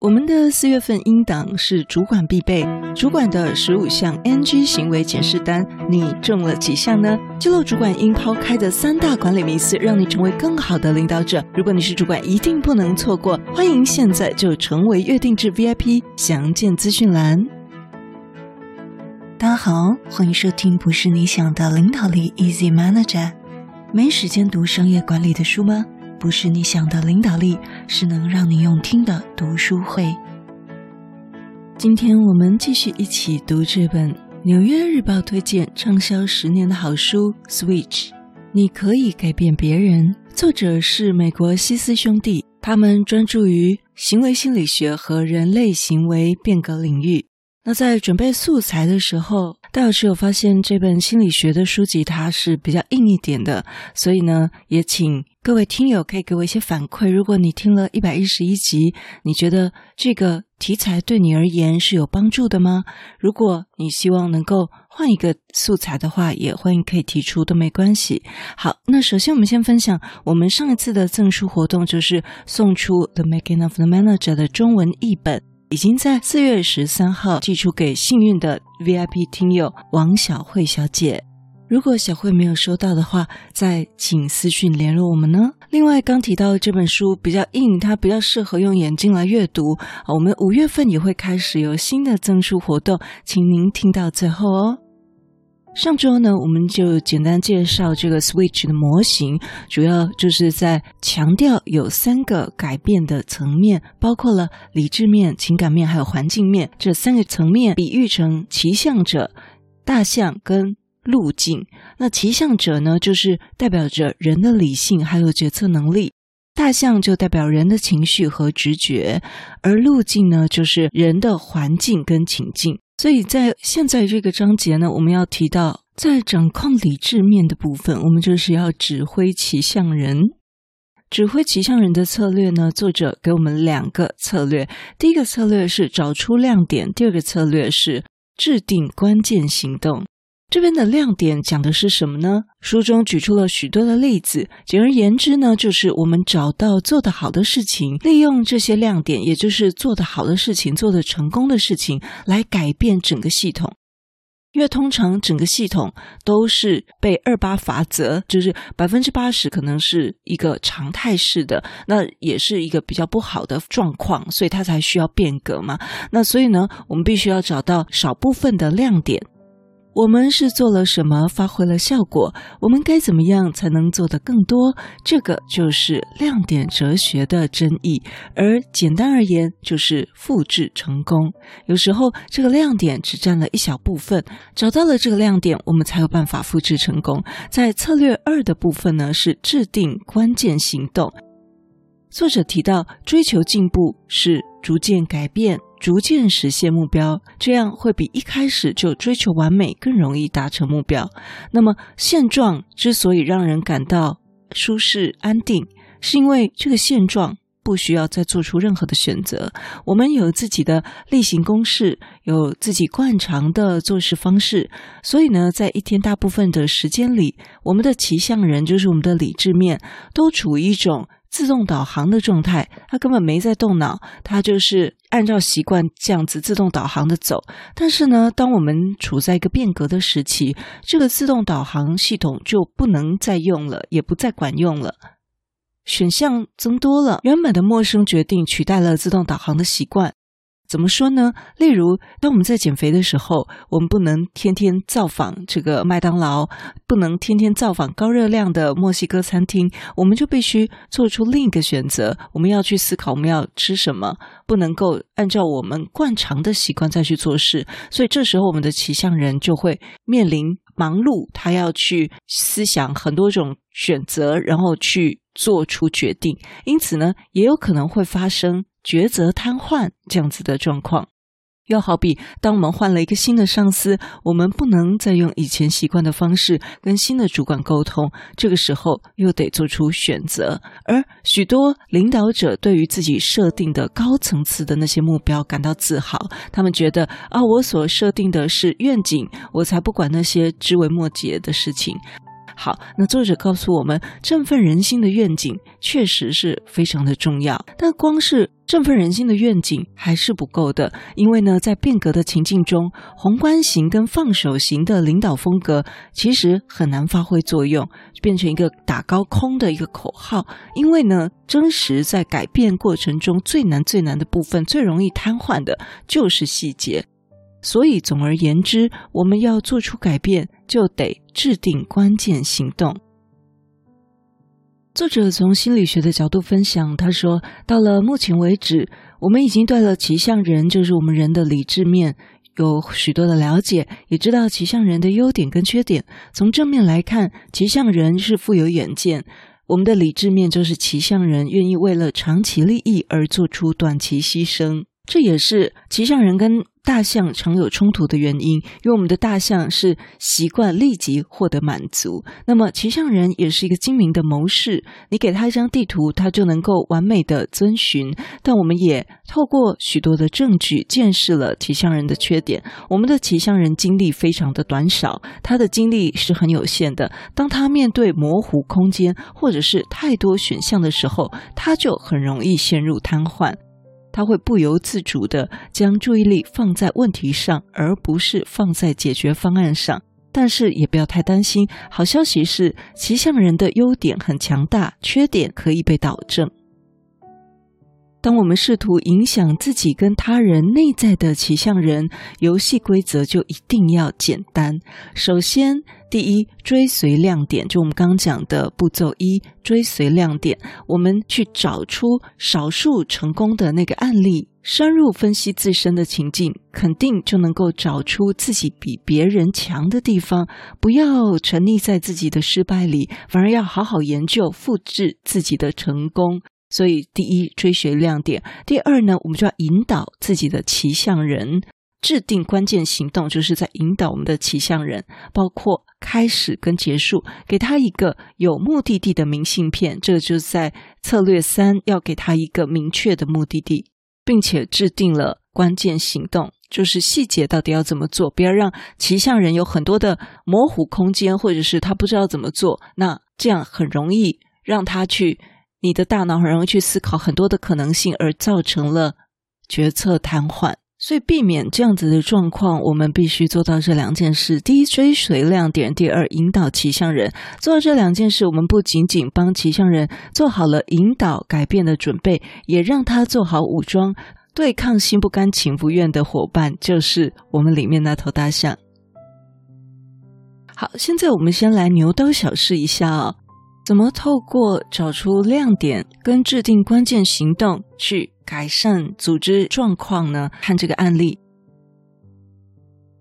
我们的四月份音档是主管必备，主管的十五项 NG 行为检视单，你中了几项呢？揭露主管应抛开的三大管理迷思，让你成为更好的领导者。如果你是主管，一定不能错过。欢迎现在就成为月定制 VIP，详见资讯栏。大家好，欢迎收听不是你想的领导力 Easy Manager。没时间读商业管理的书吗？不是你想的领导力，是能让你用听的读书会。今天我们继续一起读这本《纽约日报》推荐畅销十年的好书《Switch》，你可以改变别人。作者是美国西斯兄弟，他们专注于行为心理学和人类行为变革领域。那在准备素材的时候，戴老师有发现这本心理学的书籍它是比较硬一点的，所以呢，也请各位听友可以给我一些反馈。如果你听了一百一十一集，你觉得这个题材对你而言是有帮助的吗？如果你希望能够换一个素材的话，也欢迎可以提出，都没关系。好，那首先我们先分享我们上一次的赠书活动，就是送出《The Making of the Manager》的中文译本。已经在四月十三号寄出给幸运的 VIP 听友王小慧小姐。如果小慧没有收到的话，再请私讯联络我们呢。另外，刚提到这本书比较硬，它比较适合用眼睛来阅读。我们五月份也会开始有新的赠书活动，请您听到最后哦。上周呢，我们就简单介绍这个 Switch 的模型，主要就是在强调有三个改变的层面，包括了理智面、情感面还有环境面这三个层面，比喻成骑象者、大象跟路径。那骑象者呢，就是代表着人的理性还有决策能力；大象就代表人的情绪和直觉，而路径呢，就是人的环境跟情境。所以在现在这个章节呢，我们要提到，在掌控理智面的部分，我们就是要指挥骑象人。指挥骑象人的策略呢，作者给我们两个策略。第一个策略是找出亮点，第二个策略是制定关键行动。这边的亮点讲的是什么呢？书中举出了许多的例子，简而言之呢，就是我们找到做得好的事情，利用这些亮点，也就是做得好的事情、做得成功的事情，来改变整个系统。因为通常整个系统都是被二八法则，就是百分之八十可能是一个常态式的，那也是一个比较不好的状况，所以它才需要变革嘛。那所以呢，我们必须要找到少部分的亮点。我们是做了什么，发挥了效果？我们该怎么样才能做得更多？这个就是亮点哲学的真义。而简单而言，就是复制成功。有时候这个亮点只占了一小部分，找到了这个亮点，我们才有办法复制成功。在策略二的部分呢，是制定关键行动。作者提到，追求进步是逐渐改变。逐渐实现目标，这样会比一开始就追求完美更容易达成目标。那么，现状之所以让人感到舒适安定，是因为这个现状不需要再做出任何的选择。我们有自己的例行公事，有自己惯常的做事方式，所以呢，在一天大部分的时间里，我们的骑象人就是我们的理智面，都处于一种。自动导航的状态，他根本没在动脑，他就是按照习惯这样子自动导航的走。但是呢，当我们处在一个变革的时期，这个自动导航系统就不能再用了，也不再管用了。选项增多了，原本的陌生决定取代了自动导航的习惯。怎么说呢？例如，当我们在减肥的时候，我们不能天天造访这个麦当劳，不能天天造访高热量的墨西哥餐厅，我们就必须做出另一个选择。我们要去思考我们要吃什么，不能够按照我们惯常的习惯再去做事。所以这时候，我们的骑象人就会面临忙碌，他要去思想很多种选择，然后去做出决定。因此呢，也有可能会发生。抉择瘫痪这样子的状况，又好比当我们换了一个新的上司，我们不能再用以前习惯的方式跟新的主管沟通，这个时候又得做出选择。而许多领导者对于自己设定的高层次的那些目标感到自豪，他们觉得啊，我所设定的是愿景，我才不管那些枝微末节的事情。好，那作者告诉我们，振奋人心的愿景确实是非常的重要，但光是振奋人心的愿景还是不够的，因为呢，在变革的情境中，宏观型跟放手型的领导风格其实很难发挥作用，变成一个打高空的一个口号。因为呢，真实在改变过程中最难最难的部分，最容易瘫痪的就是细节。所以，总而言之，我们要做出改变，就得制定关键行动。作者从心理学的角度分享，他说：“到了目前为止，我们已经对了骑象人，就是我们人的理智面，有许多的了解，也知道骑象人的优点跟缺点。从正面来看，骑象人是富有远见；我们的理智面就是骑象人愿意为了长期利益而做出短期牺牲。这也是骑象人跟。”大象常有冲突的原因，因为我们的大象是习惯立即获得满足。那么骑象人也是一个精明的谋士，你给他一张地图，他就能够完美的遵循。但我们也透过许多的证据，见识了骑象人的缺点。我们的骑象人精力非常的短少，他的精力是很有限的。当他面对模糊空间或者是太多选项的时候，他就很容易陷入瘫痪。他会不由自主地将注意力放在问题上，而不是放在解决方案上。但是也不要太担心，好消息是，骑象人的优点很强大，缺点可以被导正。当我们试图影响自己跟他人内在的骑象人，游戏规则就一定要简单。首先，第一，追随亮点，就我们刚刚讲的步骤一，追随亮点。我们去找出少数成功的那个案例，深入分析自身的情境，肯定就能够找出自己比别人强的地方。不要沉溺在自己的失败里，反而要好好研究，复制自己的成功。所以，第一，追随亮点；第二呢，我们就要引导自己的骑象人制定关键行动，就是在引导我们的骑象人，包括开始跟结束，给他一个有目的地的明信片。这个就是在策略三，要给他一个明确的目的地，并且制定了关键行动，就是细节到底要怎么做，不要让骑象人有很多的模糊空间，或者是他不知道怎么做，那这样很容易让他去。你的大脑很容易去思考很多的可能性，而造成了决策瘫痪。所以，避免这样子的状况，我们必须做到这两件事：第一，追随亮点；第二，引导骑象人。做到这两件事，我们不仅仅帮骑象人做好了引导改变的准备，也让他做好武装，对抗心不甘情不愿的伙伴，就是我们里面那头大象。好，现在我们先来牛刀小试一下哦。怎么透过找出亮点跟制定关键行动去改善组织状况呢？看这个案例，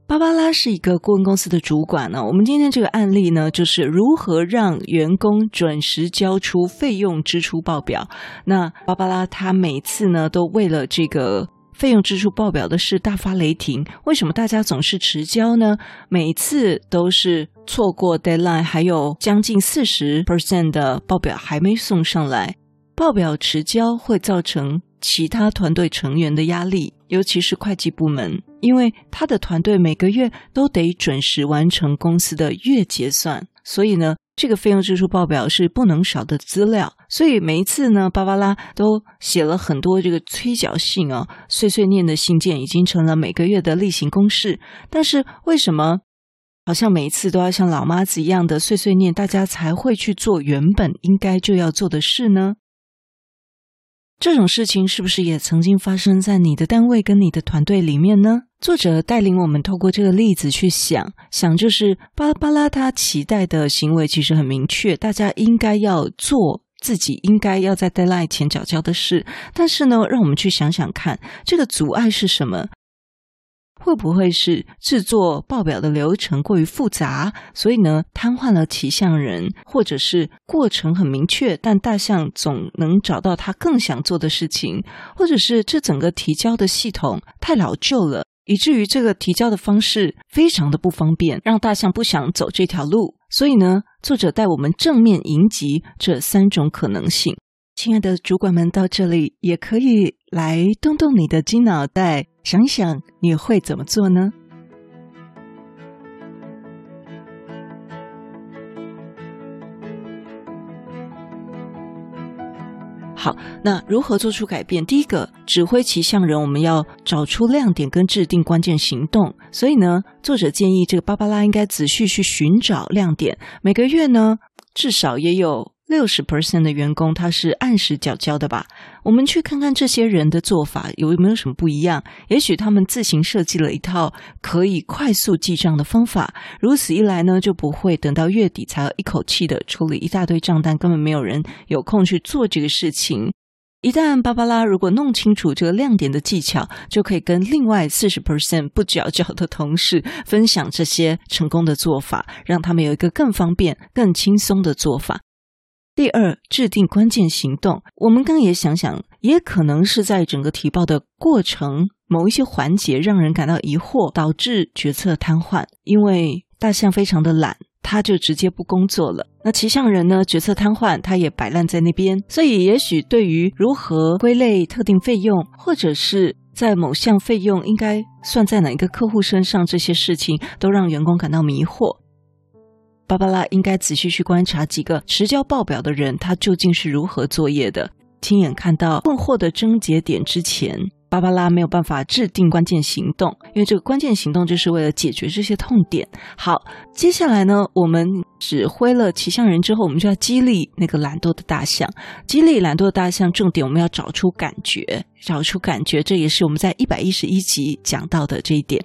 芭芭拉是一个顾问公司的主管呢。我们今天这个案例呢，就是如何让员工准时交出费用支出报表。那芭芭拉她每次呢，都为了这个。费用支出报表的事大发雷霆，为什么大家总是迟交呢？每次都是错过 deadline，还有将近四十 percent 的报表还没送上来。报表迟交会造成其他团队成员的压力，尤其是会计部门，因为他的团队每个月都得准时完成公司的月结算，所以呢。这个费用支出报表是不能少的资料，所以每一次呢，芭芭拉都写了很多这个催缴信啊，碎碎念的信件已经成了每个月的例行公事。但是为什么好像每一次都要像老妈子一样的碎碎念，大家才会去做原本应该就要做的事呢？这种事情是不是也曾经发生在你的单位跟你的团队里面呢？作者带领我们透过这个例子去想，想就是芭芭拉他期待的行为其实很明确，大家应该要做自己应该要在 deadline 前缴交的事，但是呢，让我们去想想看，这个阻碍是什么？会不会是制作报表的流程过于复杂，所以呢，瘫痪了骑象人，或者是过程很明确，但大象总能找到他更想做的事情，或者是这整个提交的系统太老旧了，以至于这个提交的方式非常的不方便，让大象不想走这条路。所以呢，作者带我们正面迎击这三种可能性。亲爱的主管们，到这里也可以来动动你的金脑袋，想想你会怎么做呢？好，那如何做出改变？第一个，指挥骑象人，我们要找出亮点跟制定关键行动。所以呢，作者建议这个芭芭拉应该仔细去寻找亮点。每个月呢，至少也有六十 percent 的员工他是按时缴交的吧？我们去看看这些人的做法有没有什么不一样？也许他们自行设计了一套可以快速记账的方法。如此一来呢，就不会等到月底才要一口气的处理一大堆账单，根本没有人有空去做这个事情。一旦芭芭拉如果弄清楚这个亮点的技巧，就可以跟另外四十 percent 不缴缴的同事分享这些成功的做法，让他们有一个更方便、更轻松的做法。第二，制定关键行动。我们刚也想想，也可能是在整个提报的过程某一些环节让人感到疑惑，导致决策瘫痪。因为大象非常的懒。他就直接不工作了。那骑象人呢？决策瘫痪，他也摆烂在那边。所以，也许对于如何归类特定费用，或者是在某项费用应该算在哪一个客户身上，这些事情都让员工感到迷惑。芭芭拉应该仔细去观察几个迟交报表的人，他究竟是如何作业的，亲眼看到困惑的症结点之前。芭芭拉没有办法制定关键行动，因为这个关键行动就是为了解决这些痛点。好，接下来呢，我们指挥了骑象人之后，我们就要激励那个懒惰的大象。激励懒惰的大象，重点我们要找出感觉，找出感觉，这也是我们在一百一十一集讲到的这一点。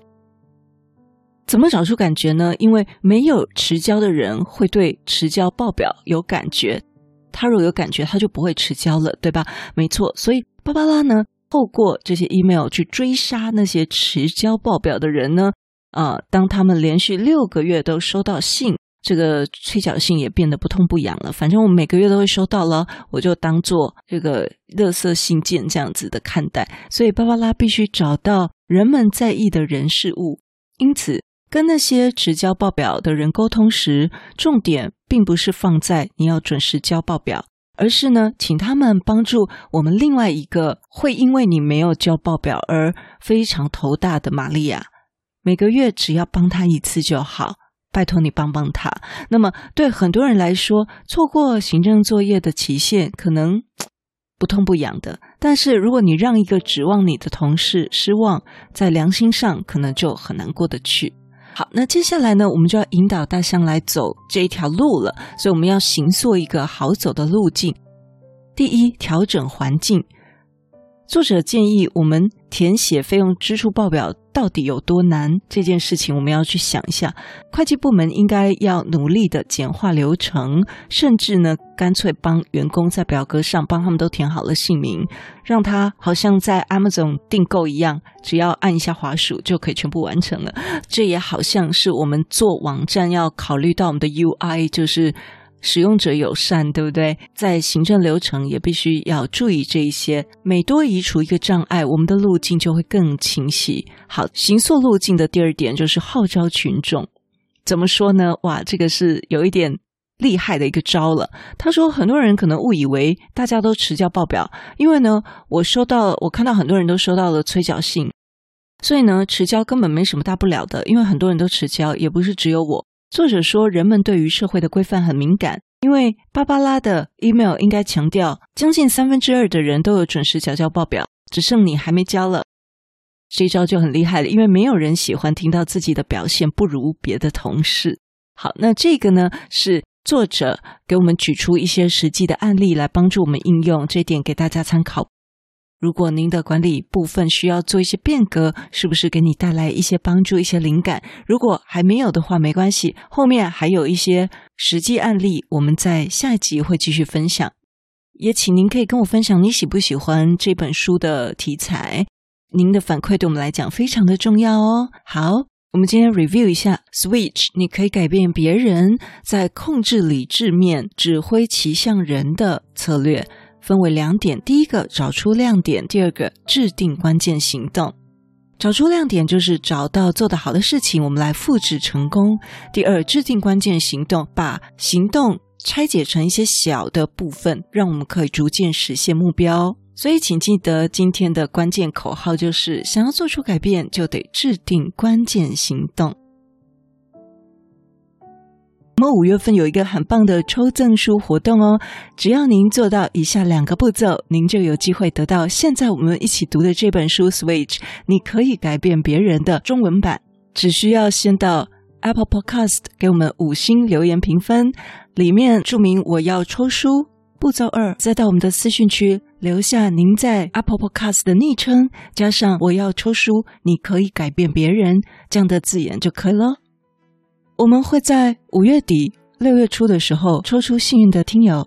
怎么找出感觉呢？因为没有迟交的人会对迟交报表有感觉，他若有感觉，他就不会迟交了，对吧？没错，所以芭芭拉呢，透过这些 email 去追杀那些迟交报表的人呢？啊、当他们连续六个月都收到信，这个催缴信也变得不痛不痒了。反正我每个月都会收到了，我就当做这个垃圾信件这样子的看待。所以芭芭拉必须找到人们在意的人事物。因此，跟那些只交报表的人沟通时，重点并不是放在你要准时交报表。而是呢，请他们帮助我们另外一个会因为你没有交报表而非常头大的玛利亚，每个月只要帮他一次就好，拜托你帮帮他。那么对很多人来说，错过行政作业的期限可能不痛不痒的，但是如果你让一个指望你的同事失望，在良心上可能就很难过得去。好，那接下来呢，我们就要引导大象来走这一条路了。所以我们要行做一个好走的路径。第一，调整环境。作者建议我们填写费用支出报表到底有多难？这件事情我们要去想一下。会计部门应该要努力的简化流程，甚至呢，干脆帮员工在表格上帮他们都填好了姓名，让他好像在 Amazon 订购一样，只要按一下滑鼠就可以全部完成了。这也好像是我们做网站要考虑到我们的 UI，就是。使用者友善，对不对？在行政流程也必须要注意这一些。每多移除一个障碍，我们的路径就会更清晰。好，行塑路径的第二点就是号召群众。怎么说呢？哇，这个是有一点厉害的一个招了。他说，很多人可能误以为大家都迟交报表，因为呢，我收到，我看到很多人都收到了催缴信，所以呢，迟交根本没什么大不了的，因为很多人都迟交，也不是只有我。作者说，人们对于社会的规范很敏感，因为芭芭拉的 email 应该强调，将近三分之二的人都有准时缴交报表，只剩你还没交了。这一招就很厉害了，因为没有人喜欢听到自己的表现不如别的同事。好，那这个呢，是作者给我们举出一些实际的案例来帮助我们应用，这点给大家参考。如果您的管理部分需要做一些变革，是不是给你带来一些帮助、一些灵感？如果还没有的话，没关系，后面还有一些实际案例，我们在下一集会继续分享。也请您可以跟我分享你喜不喜欢这本书的题材，您的反馈对我们来讲非常的重要哦。好，我们今天 review 一下 Switch，你可以改变别人在控制理智面指挥骑象人的策略。分为两点：第一个，找出亮点；第二个，制定关键行动。找出亮点就是找到做得好的事情，我们来复制成功。第二，制定关键行动，把行动拆解成一些小的部分，让我们可以逐渐实现目标。所以，请记得今天的关键口号就是：想要做出改变，就得制定关键行动。我们五月份有一个很棒的抽赠书活动哦，只要您做到以下两个步骤，您就有机会得到现在我们一起读的这本书《Switch》，你可以改变别人的中文版，只需要先到 Apple Podcast 给我们五星留言评分，里面注明我要抽书。步骤二，再到我们的私讯区留下您在 Apple Podcast 的昵称，加上我要抽书，你可以改变别人这样的字眼就可以了。我们会在五月底、六月初的时候抽出幸运的听友。